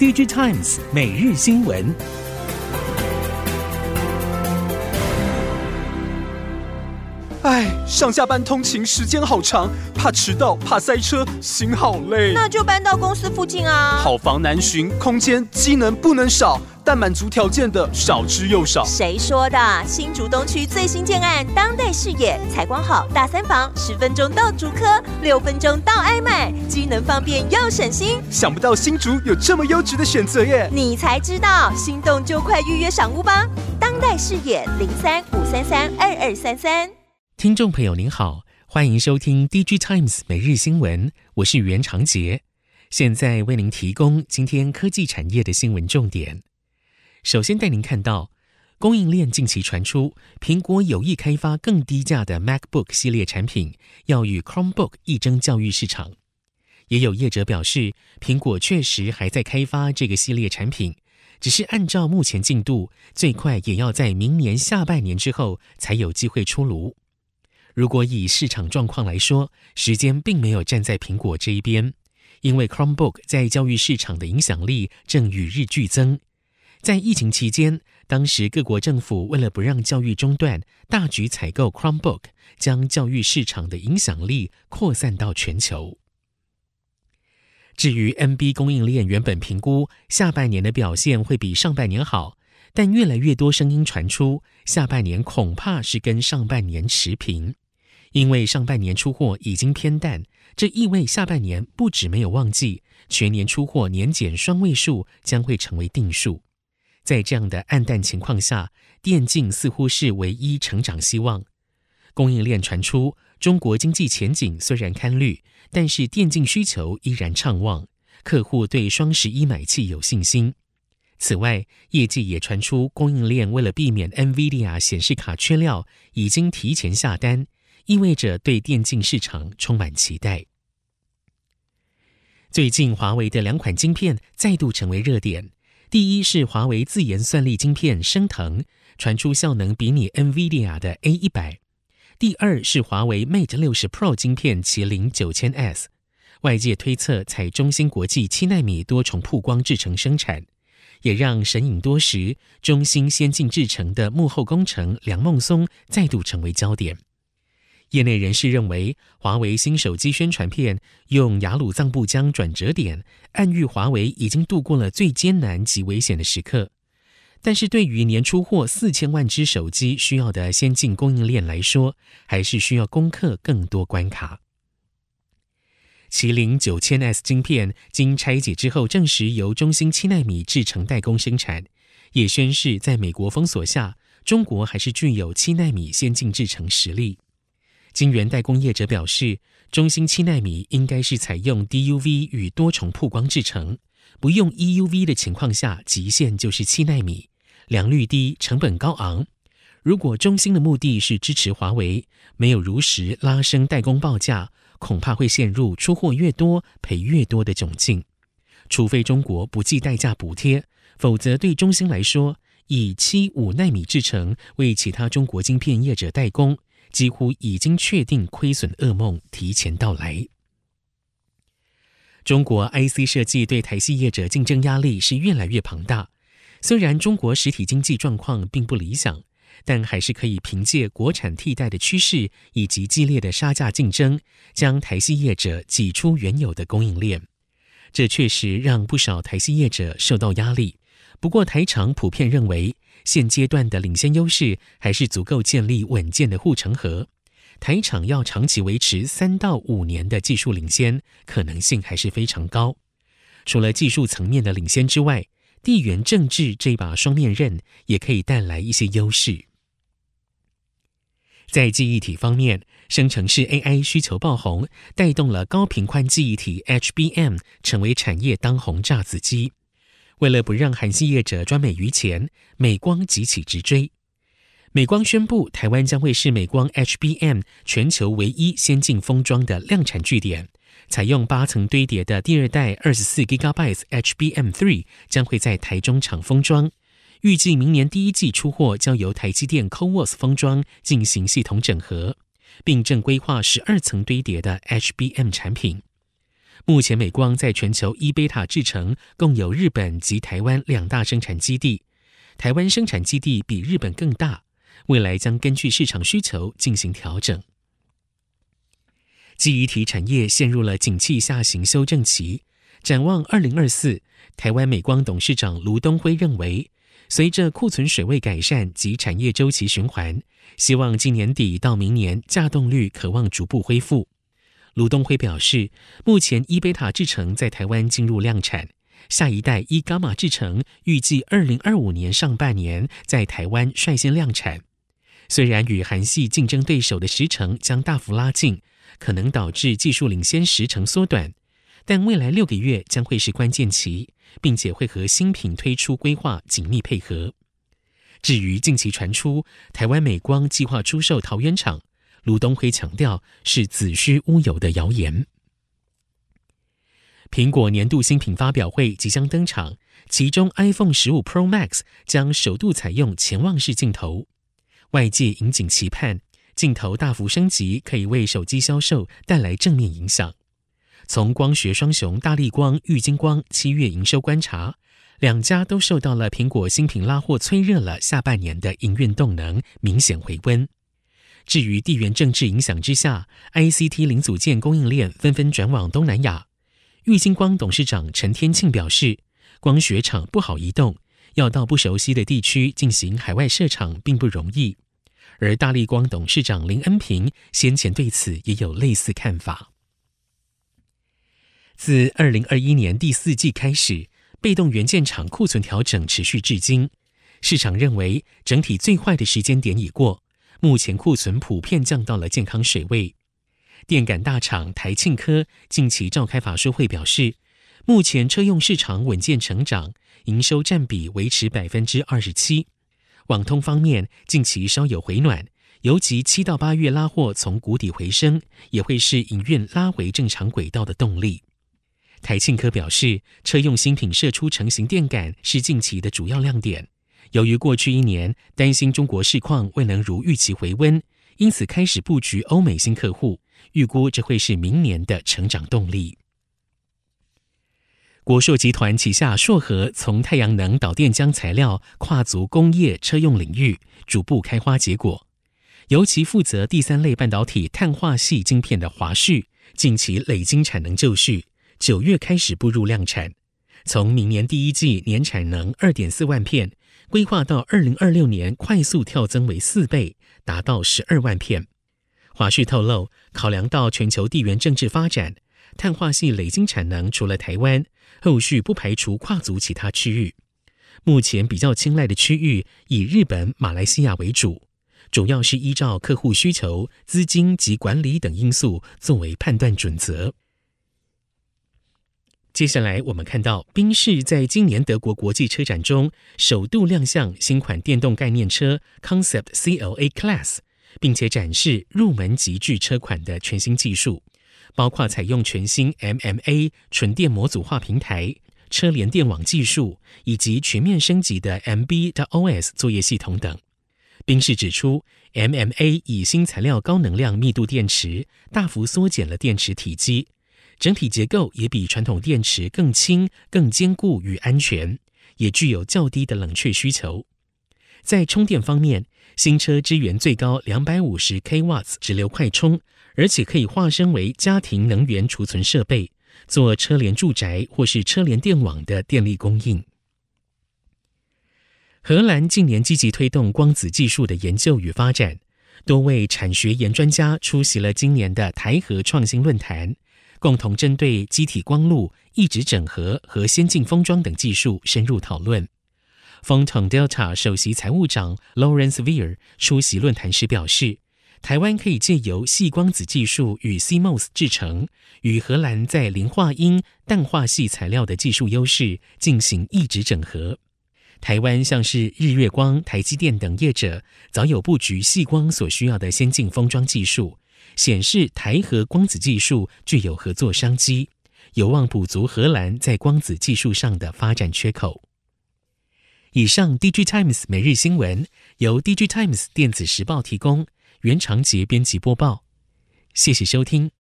DJ Times 每日新闻。上下班通勤时间好长，怕迟到，怕塞车，心好累。那就搬到公司附近啊。好房难寻，空间机能不能少，但满足条件的少之又少。谁说的？新竹东区最新建案，当代视野，采光好，大三房，十分钟到竹科，六分钟到爱买，机能方便又省心。想不到新竹有这么优质的选择耶！你才知道，心动就快预约赏屋吧。当代视野零三五三三二二三三。听众朋友您好，欢迎收听 DigiTimes 每日新闻，我是袁长杰，现在为您提供今天科技产业的新闻重点。首先带您看到，供应链近期传出，苹果有意开发更低价的 MacBook 系列产品，要与 Chromebook 一争教育市场。也有业者表示，苹果确实还在开发这个系列产品，只是按照目前进度，最快也要在明年下半年之后才有机会出炉。如果以市场状况来说，时间并没有站在苹果这一边，因为 Chromebook 在教育市场的影响力正与日俱增。在疫情期间，当时各国政府为了不让教育中断，大举采购 Chromebook，将教育市场的影响力扩散到全球。至于 NB 供应链原本评估下半年的表现会比上半年好。但越来越多声音传出，下半年恐怕是跟上半年持平，因为上半年出货已经偏淡，这意味下半年不止没有旺季，全年出货年减双位数将会成为定数。在这样的暗淡情况下，电竞似乎是唯一成长希望。供应链传出，中国经济前景虽然堪虑，但是电竞需求依然畅旺，客户对双十一买气有信心。此外，业界也传出供应链为了避免 NVIDIA 显示卡缺料，已经提前下单，意味着对电竞市场充满期待。最近，华为的两款晶片再度成为热点。第一是华为自研算力晶片升腾，传出效能比拟 NVIDIA 的 A 一百；第二是华为 Mate 六十 Pro 晶片麒麟九千 S，外界推测采中芯国际七纳米多重曝光制程生产。也让神隐多时、中兴先进制程的幕后功臣梁孟松再度成为焦点。业内人士认为，华为新手机宣传片用雅鲁藏布江转折点，暗喻华为已经度过了最艰难及危险的时刻。但是，对于年出货四千万只手机需要的先进供应链来说，还是需要攻克更多关卡。麒麟九千 S 晶片经拆解之后，证实由中芯七纳米制程代工生产，也宣示在美国封锁下，中国还是具有七纳米先进制程实力。晶圆代工业者表示，中芯七纳米应该是采用 DUV 与多重曝光制程，不用 EUV 的情况下，极限就是七纳米，良率低，成本高昂。如果中芯的目的是支持华为，没有如实拉升代工报价。恐怕会陷入出货越多赔越多的窘境，除非中国不计代价补贴，否则对中芯来说，以七五纳米制程为其他中国晶片业者代工，几乎已经确定亏损噩梦提前到来。中国 IC 设计对台系业者竞争压力是越来越庞大，虽然中国实体经济状况并不理想。但还是可以凭借国产替代的趋势以及激烈的杀价竞争，将台系业者挤出原有的供应链。这确实让不少台系业者受到压力。不过，台厂普遍认为，现阶段的领先优势还是足够建立稳健的护城河。台厂要长期维持三到五年的技术领先，可能性还是非常高。除了技术层面的领先之外，地缘政治这把双面刃也可以带来一些优势。在记忆体方面，生成式 AI 需求爆红，带动了高频宽记忆体 HBM 成为产业当红炸子鸡。为了不让韩系业者赚美于钱，美光急起直追。美光宣布，台湾将会是美光 HBM 全球唯一先进封装的量产据点，采用八层堆叠的第二代二十四 GB HBM3 将会在台中厂封装。预计明年第一季出货，将由台积电 CoWoS 封装进行系统整合，并正规划十二层堆叠的 HBM 产品。目前美光在全球 E 贝塔制程共有日本及台湾两大生产基地，台湾生产基地比日本更大，未来将根据市场需求进行调整。记忆体产业陷入了景气下行修正期，展望二零二四，台湾美光董事长卢东辉认为，随着库存水位改善及产业周期循环，希望今年底到明年稼动率可望逐步恢复。卢东辉表示，目前 E 贝塔制程在台湾进入量产，下一代 E 伽马制程预计二零二五年上半年在台湾率先量产。虽然与韩系竞争对手的时程将大幅拉近。可能导致技术领先时程缩短，但未来六个月将会是关键期，并且会和新品推出规划紧密配合。至于近期传出台湾美光计划出售桃园厂，卢东辉强调是子虚乌有的谣言。苹果年度新品发表会即将登场，其中 iPhone 十五 Pro Max 将首度采用潜望式镜头，外界引颈期盼。镜头大幅升级可以为手机销售带来正面影响。从光学双雄大立光、玉晶光七月营收观察，两家都受到了苹果新品拉货催热了下半年的营运动能明显回温。至于地缘政治影响之下，ICT 零组件供应链纷纷转往东南亚。玉晶光董事长陈天庆表示，光学厂不好移动，要到不熟悉的地区进行海外设厂并不容易。而大立光董事长林恩平先前对此也有类似看法。自二零二一年第四季开始，被动元件厂库存调整持续至今，市场认为整体最坏的时间点已过，目前库存普遍降到了健康水位。电感大厂台庆科近期召开法说会表示，目前车用市场稳健成长，营收占比维持百分之二十七。网通方面，近期稍有回暖，尤其七到八月拉货从谷底回升，也会是营运拉回正常轨道的动力。台庆科表示，车用新品射出成型电感是近期的主要亮点。由于过去一年担心中国市况未能如预期回温，因此开始布局欧美新客户，预估这会是明年的成长动力。国硕集团旗下硕和从太阳能导电浆材料跨足工业车用领域，逐步开花结果。尤其负责第三类半导体碳化矽晶片的华旭，近期累经产能就绪，九月开始步入量产。从明年第一季年产能二点四万片，规划到二零二六年快速跳增为四倍，达到十二万片。华旭透露，考量到全球地缘政治发展，碳化系累经产能除了台湾。后续不排除跨足其他区域，目前比较青睐的区域以日本、马来西亚为主，主要是依照客户需求、资金及管理等因素作为判断准则。接下来我们看到，宾士在今年德国国际车展中首度亮相新款电动概念车 Concept CLA Class，并且展示入门级距车款的全新技术。包括采用全新 MMA 纯电模组化平台、车联电网技术，以及全面升级的 MB.OS 作业系统等。宾士指出，MMA 以新材料高能量密度电池，大幅缩减了电池体积，整体结构也比传统电池更轻、更坚固与安全，也具有较低的冷却需求。在充电方面，新车支援最高两百五十 kW 直流快充。而且可以化身为家庭能源储存设备，做车联住宅或是车联电网的电力供应。荷兰近年积极推动光子技术的研究与发展，多位产学研专家出席了今年的台核创新论坛，共同针对机体光路、异质整合和先进封装等技术深入讨论。Photon Delta 首席财务长 Lawrence Weir 出席论坛时表示。台湾可以借由细光子技术与 CMOS 制程，与荷兰在磷化铟氮化系材料的技术优势进行异质整合。台湾像是日月光、台积电等业者，早有布局细光所需要的先进封装技术，显示台核光子技术具有合作商机，有望补足荷兰在光子技术上的发展缺口。以上，DG Times 每日新闻由 DG Times 电子时报提供。原长杰编辑播报，谢谢收听。